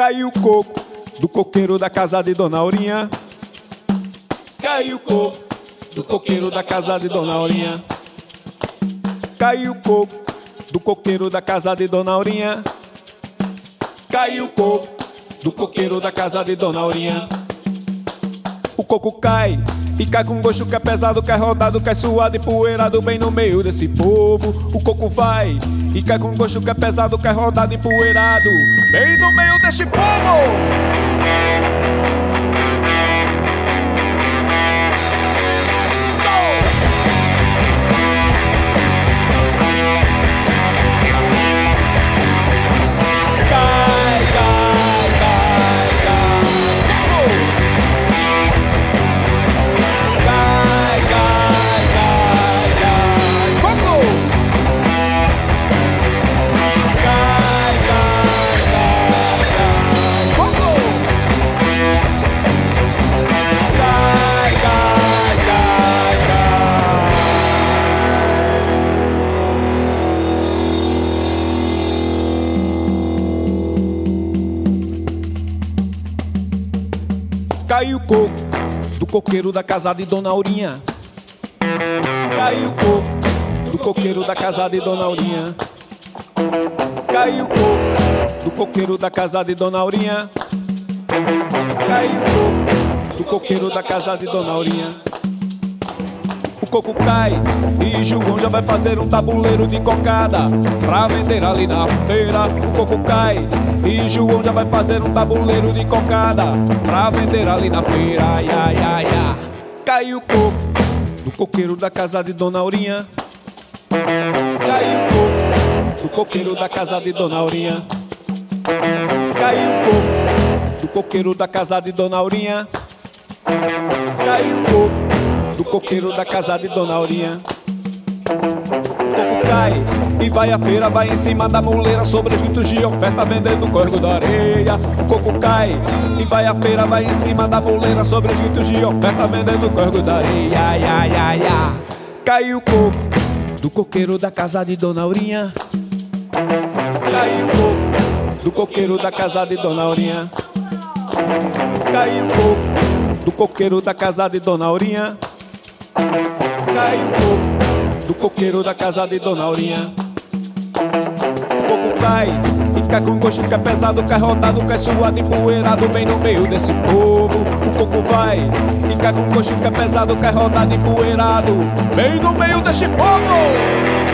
Caiu o coco do coqueiro da casa de Dona Aurinha. Caiu o coco do coqueiro da casa de Dona Aurinha. Caiu o coco do coqueiro da casa de Dona Aurinha. Caiu o coco do coqueiro da casa de Dona Aurinha. O coco cai cai com gosto que é pesado, que é rodado, que é suado e poeirado bem no meio desse povo. O coco vai cai com gosto que é pesado, que é rodado e poeirado bem no meio desse povo. Caiu o coco do coqueiro da casa de Dona Aurinha. Caiu o coco do coqueiro da casa de Dona Aurinha. Caiu o coco do coqueiro da casa de Dona Aurinha. Caiu o coco do coqueiro da casa de Dona Aurinha coco cai e João já vai fazer um tabuleiro de cocada pra vender ali na feira. O coco cai e João já vai fazer um tabuleiro de cocada pra vender ali na feira. Ai, ai, ai, ai. Caiu o coco do coqueiro da casa de Dona Aurinha. Caiu o coco do coqueiro da casa de Dona Aurinha. Caiu o coco do coqueiro da casa de Dona Aurinha. Caiu o coco do coqueiro da casa de Dona Aurinha. Coco cai e vai à feira, vai em cima da muleira, sobre juntos de oferta, vendendo corgo da areia. Coco cai e vai à feira, vai em cima da muleira, sobre juntos de oferta, vendendo corgo da areia. Ai, ai, ai, ai. Caiu o coco do coqueiro da casa de Dona Aurinha. Caiu o coco do coqueiro da casa de Dona Aurinha. Caiu o coco do coqueiro da casa de Dona Aurinha. Caiu o coco do coqueiro da casa de Dona Aurinha. O coco cai cai com gosto que é pesado, que é rodado, que é suado e poeirado bem no meio desse povo. O coco vai cai com gosto que é pesado, que é rodado e poeirado bem no meio desse povo.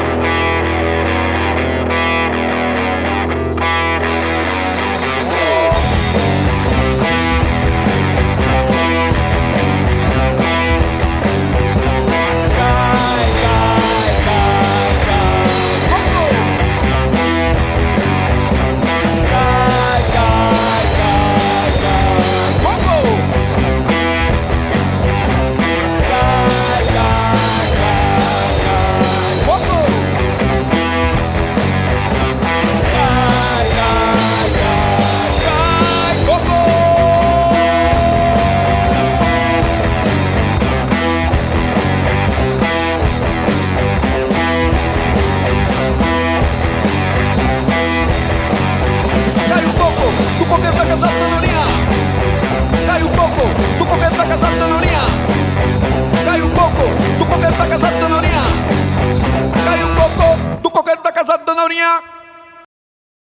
Cai um pouco do coqueiro da casa da Dona Aurinha.